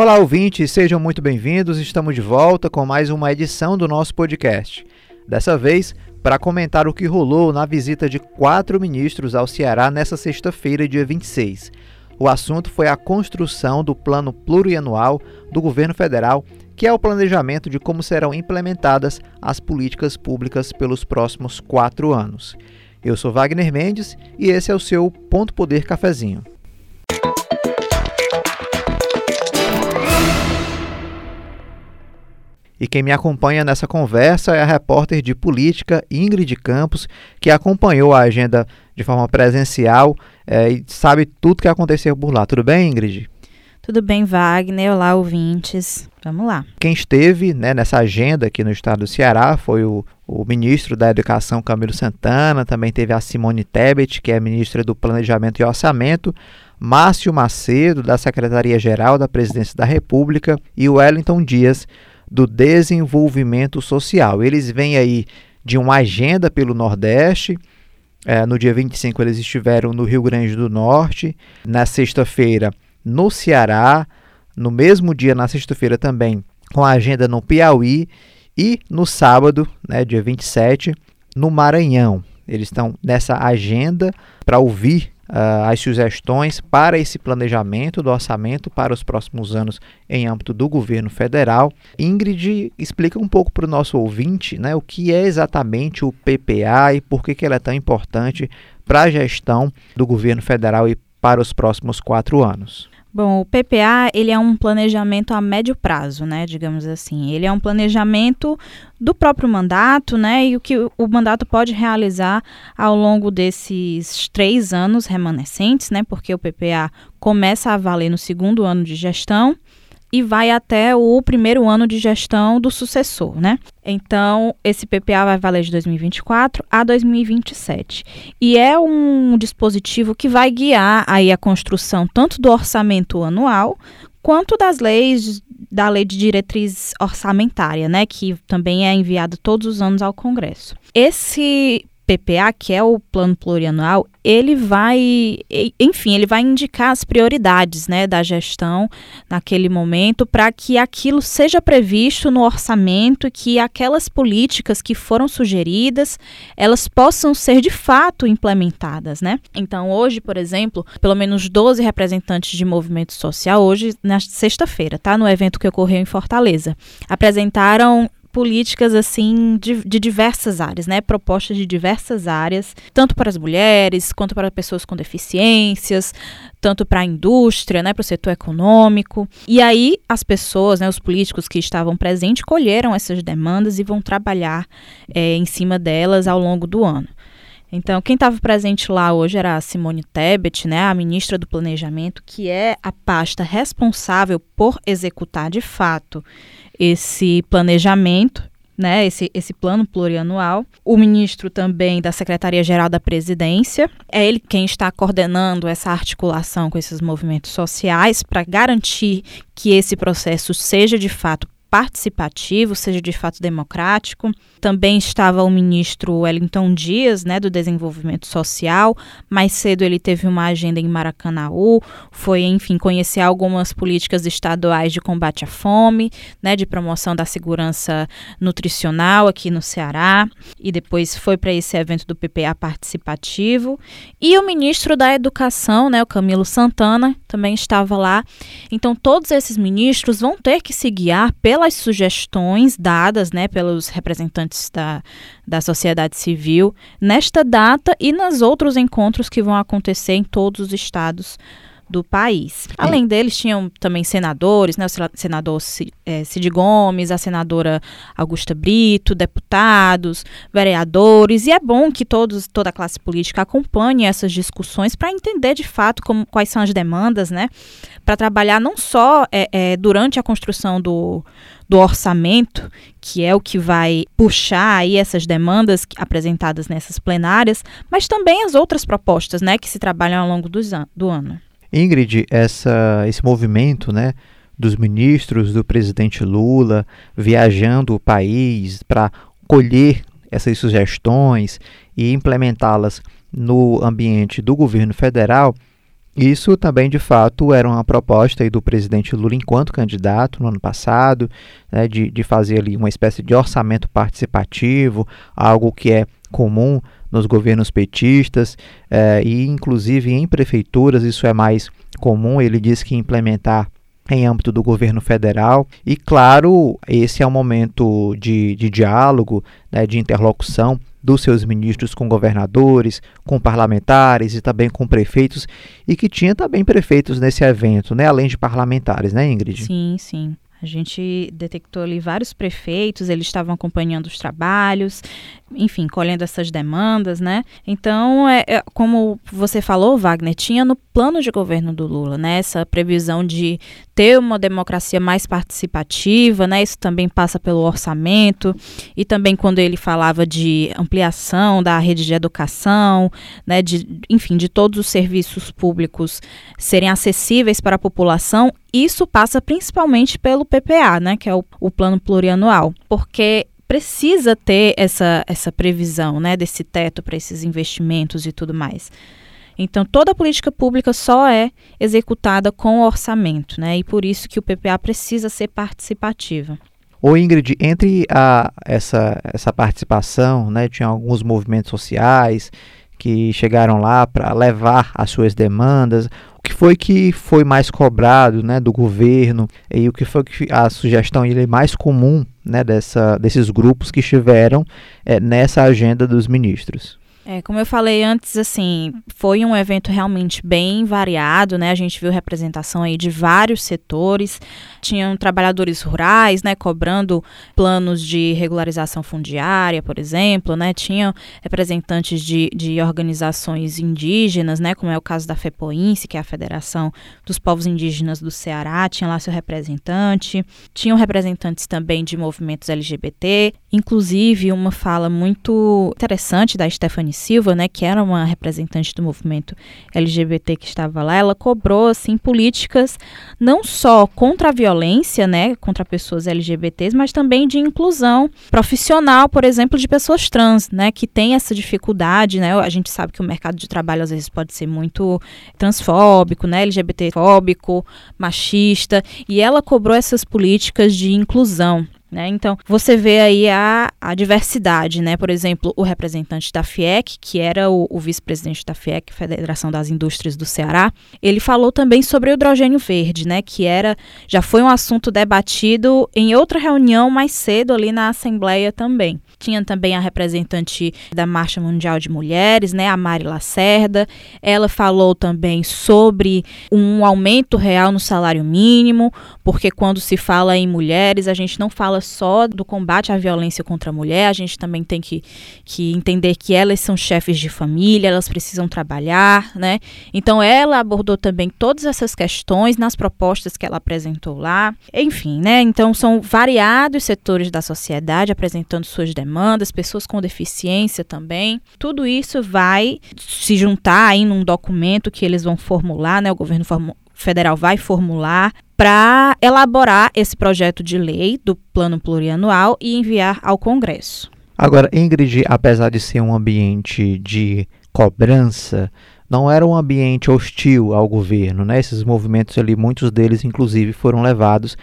Olá, ouvintes, sejam muito bem-vindos. Estamos de volta com mais uma edição do nosso podcast. Dessa vez, para comentar o que rolou na visita de quatro ministros ao Ceará nessa sexta-feira, dia 26. O assunto foi a construção do plano plurianual do governo federal, que é o planejamento de como serão implementadas as políticas públicas pelos próximos quatro anos. Eu sou Wagner Mendes e esse é o seu Ponto Poder Cafezinho. E quem me acompanha nessa conversa é a repórter de política Ingrid Campos, que acompanhou a agenda de forma presencial é, e sabe tudo que aconteceu por lá. Tudo bem, Ingrid? Tudo bem, Wagner? Olá, ouvintes. Vamos lá. Quem esteve né, nessa agenda aqui no estado do Ceará foi o, o ministro da Educação, Camilo Santana, também teve a Simone Tebet, que é ministra do Planejamento e Orçamento, Márcio Macedo, da Secretaria-Geral da Presidência da República, e o Wellington Dias, do desenvolvimento social. Eles vêm aí de uma agenda pelo Nordeste. É, no dia 25 eles estiveram no Rio Grande do Norte. Na sexta-feira, no Ceará. No mesmo dia, na sexta-feira também, com a agenda no Piauí. E no sábado, né, dia 27, no Maranhão. Eles estão nessa agenda para ouvir uh, as sugestões para esse planejamento do orçamento para os próximos anos em âmbito do governo federal. Ingrid, explica um pouco para o nosso ouvinte né, o que é exatamente o PPA e por que, que ele é tão importante para a gestão do governo federal e para os próximos quatro anos. Bom, o PPA ele é um planejamento a médio prazo, né, digamos assim. Ele é um planejamento do próprio mandato, né, e o que o mandato pode realizar ao longo desses três anos remanescentes, né, porque o PPA começa a valer no segundo ano de gestão e vai até o primeiro ano de gestão do sucessor, né? Então, esse PPA vai valer de 2024 a 2027. E é um dispositivo que vai guiar aí a construção tanto do orçamento anual quanto das leis da lei de diretriz orçamentária, né, que também é enviado todos os anos ao Congresso. Esse PPA, que é o plano plurianual, ele vai, enfim, ele vai indicar as prioridades, né, da gestão naquele momento para que aquilo seja previsto no orçamento e que aquelas políticas que foram sugeridas, elas possam ser de fato implementadas, né? Então, hoje, por exemplo, pelo menos 12 representantes de movimento social hoje na sexta-feira, tá, no evento que ocorreu em Fortaleza, apresentaram políticas assim de, de, diversas áreas, né? Propostas de diversas áreas, tanto para as mulheres quanto para pessoas com deficiências, tanto para a indústria, né? Para o setor econômico. E aí as pessoas, né? Os políticos que estavam presentes colheram essas demandas e vão trabalhar é, em cima delas ao longo do ano. Então, quem estava presente lá hoje era a Simone Tebet, né, a ministra do Planejamento, que é a pasta responsável por executar de fato esse planejamento, né, esse, esse plano plurianual. O ministro também da Secretaria-Geral da Presidência, é ele quem está coordenando essa articulação com esses movimentos sociais para garantir que esse processo seja de fato participativo, seja de fato democrático. Também estava o ministro Wellington Dias, né, do Desenvolvimento Social. Mais cedo ele teve uma agenda em Maracanaú, foi, enfim, conhecer algumas políticas estaduais de combate à fome, né, de promoção da segurança nutricional aqui no Ceará, e depois foi para esse evento do PPA participativo. E o ministro da Educação, né, o Camilo Santana, também estava lá. Então todos esses ministros vão ter que se guiar pela pelas sugestões dadas né, pelos representantes da, da sociedade civil nesta data e nos outros encontros que vão acontecer em todos os estados do país. Além deles, tinham também senadores, né, o senador é, Cid Gomes, a senadora Augusta Brito, deputados, vereadores, e é bom que todos, toda a classe política acompanhe essas discussões para entender de fato como, quais são as demandas, né, para trabalhar não só é, é, durante a construção do, do orçamento, que é o que vai puxar aí essas demandas apresentadas nessas plenárias, mas também as outras propostas, né, que se trabalham ao longo do, do ano. Ingrid, essa, esse movimento né, dos ministros do presidente Lula viajando o país para colher essas sugestões e implementá-las no ambiente do governo federal Isso também, de fato, era uma proposta do presidente Lula enquanto candidato no ano passado, né, de, de fazer ali uma espécie de orçamento participativo, algo que é comum nos governos petistas eh, e, inclusive, em prefeituras isso é mais comum. Ele diz que implementar em âmbito do governo federal. E, claro, esse é um momento de, de diálogo, né, de interlocução dos seus ministros com governadores, com parlamentares e também com prefeitos, e que tinha também prefeitos nesse evento, né, além de parlamentares, né, Ingrid? Sim, sim. A gente detectou ali vários prefeitos, eles estavam acompanhando os trabalhos, enfim, colhendo essas demandas, né? Então, é, é, como você falou, Wagner, tinha no plano de governo do Lula, né? Essa previsão de ter uma democracia mais participativa, né? Isso também passa pelo orçamento e também quando ele falava de ampliação da rede de educação, né? De, enfim, de todos os serviços públicos serem acessíveis para a população, isso passa principalmente pelo PPA, né? Que é o, o plano plurianual, porque precisa ter essa, essa previsão, né, desse teto para esses investimentos e tudo mais. Então, toda política pública só é executada com orçamento, né? E por isso que o PPA precisa ser participativa. Ô Ingrid, entre a, essa, essa participação, né, tinha alguns movimentos sociais que chegaram lá para levar as suas demandas. Que foi que foi mais cobrado né, do governo e o que foi que a sugestão ele é mais comum né, dessa, desses grupos que estiveram é, nessa agenda dos ministros? É, como eu falei antes, assim, foi um evento realmente bem variado, né? A gente viu representação aí de vários setores. Tinham trabalhadores rurais, né, cobrando planos de regularização fundiária, por exemplo, né? Tinham representantes de, de organizações indígenas, né, como é o caso da FEPOINSE, que é a Federação dos Povos Indígenas do Ceará, tinha lá seu representante. Tinham representantes também de movimentos LGBT, inclusive uma fala muito interessante da Stephanie Silva, né, que era uma representante do movimento LGBT que estava lá, ela cobrou assim políticas não só contra a violência, né, contra pessoas LGBTs, mas também de inclusão profissional, por exemplo, de pessoas trans, né, que tem essa dificuldade, né? A gente sabe que o mercado de trabalho às vezes pode ser muito transfóbico, né, LGBTfóbico, machista, e ela cobrou essas políticas de inclusão. Né? Então, você vê aí a, a diversidade, né? Por exemplo, o representante da FIEC, que era o, o vice-presidente da FIEC, Federação das Indústrias do Ceará, ele falou também sobre o hidrogênio verde, né? Que era, já foi um assunto debatido em outra reunião mais cedo ali na Assembleia também. Tinha também a representante da Marcha Mundial de Mulheres, né, a Mari Lacerda. Ela falou também sobre um aumento real no salário mínimo, porque quando se fala em mulheres, a gente não fala só do combate à violência contra a mulher, a gente também tem que, que entender que elas são chefes de família, elas precisam trabalhar, né? Então ela abordou também todas essas questões nas propostas que ela apresentou lá. Enfim, né? Então são variados setores da sociedade apresentando suas demandas demandas, pessoas com deficiência também. Tudo isso vai se juntar aí num documento que eles vão formular, né? O governo federal vai formular para elaborar esse projeto de lei do plano plurianual e enviar ao Congresso. Agora, Ingrid, apesar de ser um ambiente de cobrança, não era um ambiente hostil ao governo, né? Esses movimentos ali, muitos deles inclusive foram levados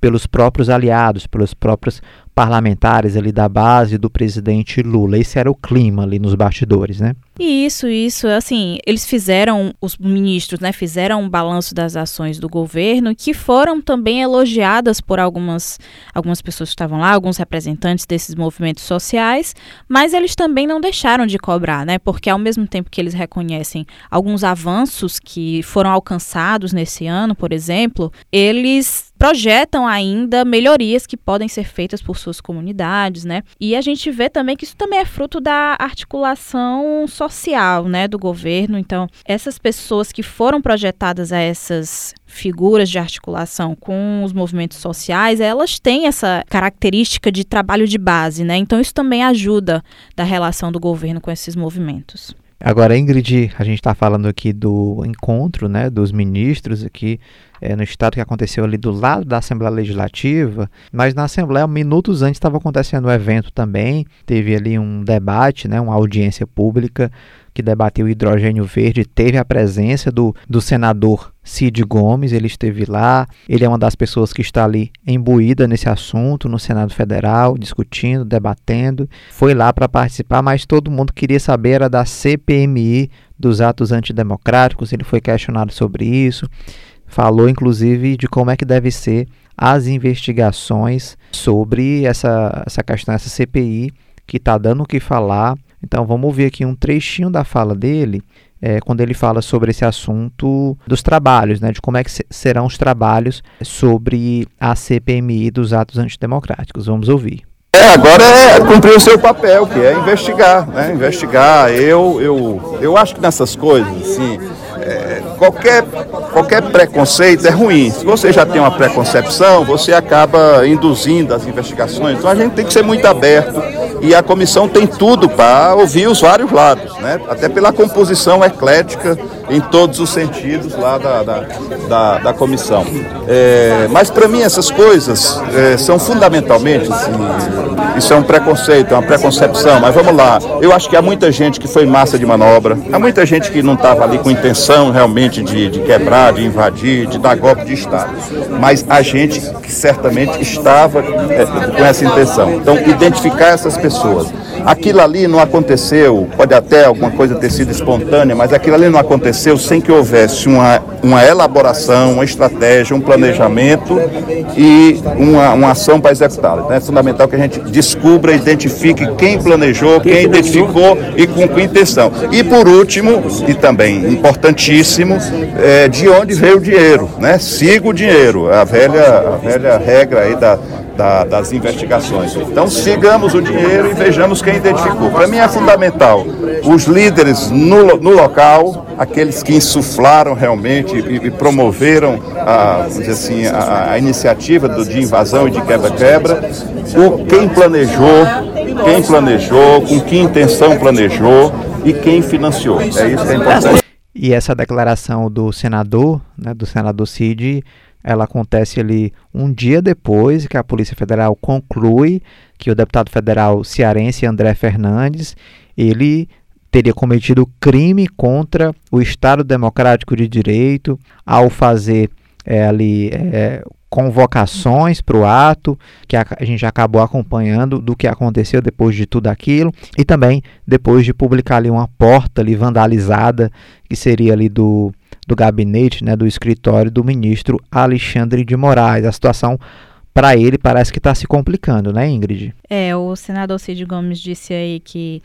pelos próprios aliados, pelos próprios parlamentares ali da base do presidente Lula. Esse era o clima ali nos bastidores, né? Isso, isso, assim, eles fizeram, os ministros, né, fizeram um balanço das ações do governo que foram também elogiadas por algumas, algumas pessoas que estavam lá, alguns representantes desses movimentos sociais, mas eles também não deixaram de cobrar, né, porque ao mesmo tempo que eles reconhecem alguns avanços que foram alcançados nesse ano, por exemplo, eles projetam ainda melhorias que podem ser feitas por suas comunidades, né? E a gente vê também que isso também é fruto da articulação social, né, do governo. Então, essas pessoas que foram projetadas a essas figuras de articulação com os movimentos sociais, elas têm essa característica de trabalho de base, né? Então, isso também ajuda da relação do governo com esses movimentos. Agora, Ingrid, a gente está falando aqui do encontro né, dos ministros aqui é, no estado que aconteceu ali do lado da Assembleia Legislativa, mas na Assembleia, minutos antes, estava acontecendo o um evento também, teve ali um debate, né, uma audiência pública que debateu o hidrogênio verde, teve a presença do, do senador Cid Gomes, ele esteve lá, ele é uma das pessoas que está ali imbuída nesse assunto no Senado Federal, discutindo, debatendo, foi lá para participar, mas todo mundo queria saber era da CPMI, dos atos antidemocráticos, ele foi questionado sobre isso, falou inclusive de como é que deve ser as investigações sobre essa, essa questão, essa CPI, que está dando o que falar. Então vamos ouvir aqui um trechinho da fala dele, é, quando ele fala sobre esse assunto dos trabalhos, né, de como é que serão os trabalhos sobre a CPMI dos atos antidemocráticos. Vamos ouvir. É, agora é cumprir o seu papel, que é investigar, né? Investigar. Eu, eu, eu acho que nessas coisas, assim, é, qualquer, qualquer preconceito é ruim. Se você já tem uma preconcepção, você acaba induzindo as investigações. Então a gente tem que ser muito aberto e a comissão tem tudo para ouvir os vários lados, né? até pela composição eclética em todos os sentidos lá da, da, da, da comissão. É, mas para mim essas coisas é, são fundamentalmente, assim, isso é um preconceito, é uma preconcepção, mas vamos lá, eu acho que há muita gente que foi massa de manobra, há muita gente que não estava ali com intenção realmente de, de quebrar, de invadir, de dar golpe de Estado, mas a gente que certamente estava é, com essa intenção. Então, identificar essas pessoas pessoas. Aquilo ali não aconteceu, pode até alguma coisa ter sido espontânea, mas aquilo ali não aconteceu sem que houvesse uma, uma elaboração, uma estratégia, um planejamento e uma, uma ação para executá-la. Então é fundamental que a gente descubra, identifique quem planejou, quem identificou e com que intenção. E por último, e também importantíssimo, é, de onde veio o dinheiro, né? Siga o dinheiro, a velha, a velha regra aí da da, das investigações. Então sigamos o dinheiro e vejamos quem identificou. Para mim é fundamental os líderes no, no local, aqueles que insuflaram realmente e, e promoveram a, assim, a, a iniciativa do, de invasão e de quebra-quebra, o quem planejou, quem planejou, com que intenção planejou e quem financiou. É isso que é importante. E essa declaração do senador, né, do senador Cid, ela acontece ali um dia depois que a Polícia Federal conclui que o deputado federal cearense André Fernandes, ele teria cometido crime contra o Estado Democrático de Direito ao fazer é, ali é, convocações para o ato, que a, a, gente acabou acompanhando do que aconteceu depois de tudo aquilo, e também depois de publicar ali uma porta ali vandalizada, que seria ali do do gabinete, né, do escritório do ministro Alexandre de Moraes. A situação para ele parece que está se complicando, né, Ingrid? É, o senador Cid Gomes disse aí que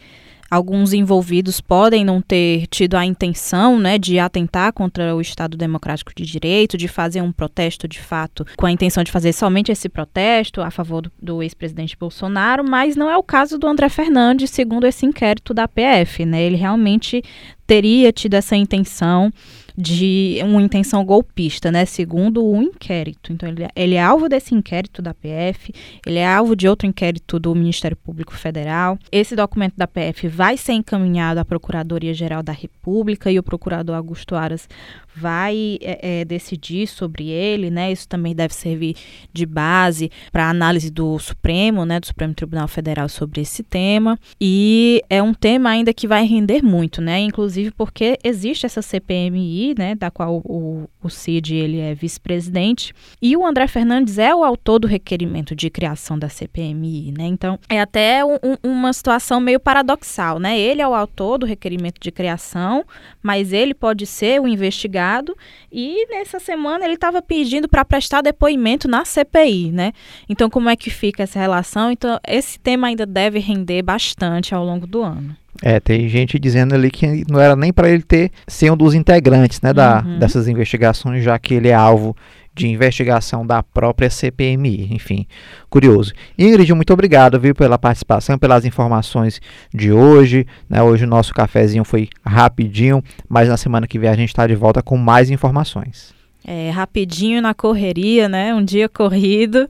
alguns envolvidos podem não ter tido a intenção né, de atentar contra o Estado Democrático de Direito, de fazer um protesto de fato, com a intenção de fazer somente esse protesto a favor do, do ex-presidente Bolsonaro, mas não é o caso do André Fernandes, segundo esse inquérito da PF. Né? Ele realmente teria tido essa intenção de uma intenção golpista, né? Segundo o inquérito. Então, ele, ele, é alvo desse inquérito da PF, ele é alvo de outro inquérito do Ministério Público Federal. Esse documento da PF vai ser encaminhado à Procuradoria-Geral da República e o procurador Augusto Aras vai é, é, decidir sobre ele, né? Isso também deve servir de base para análise do Supremo, né? Do Supremo Tribunal Federal sobre esse tema. E é um tema ainda que vai render muito, né? Inclusive porque existe essa CPMI, né? Da qual o, o Cid ele é vice-presidente e o André Fernandes é o autor do requerimento de criação da CPMI, né? Então é até um, uma situação meio paradoxal, né? Ele é o autor do requerimento de criação, mas ele pode ser o investigado e nessa semana ele estava pedindo para prestar depoimento na CPI, né? Então como é que fica essa relação? Então esse tema ainda deve render bastante ao longo do ano. É, tem gente dizendo ali que não era nem para ele ter ser um dos integrantes, né, da, uhum. dessas investigações, já que ele é alvo de investigação da própria CPMI. Enfim, curioso. Ingrid, muito obrigado viu, pela participação, pelas informações de hoje. Né? Hoje o nosso cafezinho foi rapidinho, mas na semana que vem a gente está de volta com mais informações. É, rapidinho na correria, né? Um dia corrido.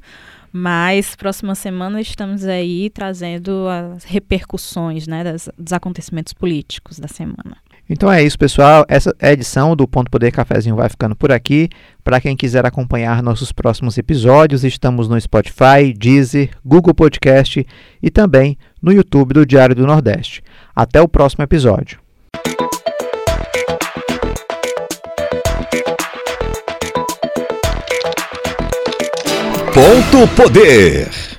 Mas próxima semana estamos aí trazendo as repercussões né, das, dos acontecimentos políticos da semana. Então é isso, pessoal. Essa edição do Ponto Poder Cafezinho vai ficando por aqui. Para quem quiser acompanhar nossos próximos episódios, estamos no Spotify, Deezer, Google Podcast e também no YouTube do Diário do Nordeste. Até o próximo episódio. Ponto Poder.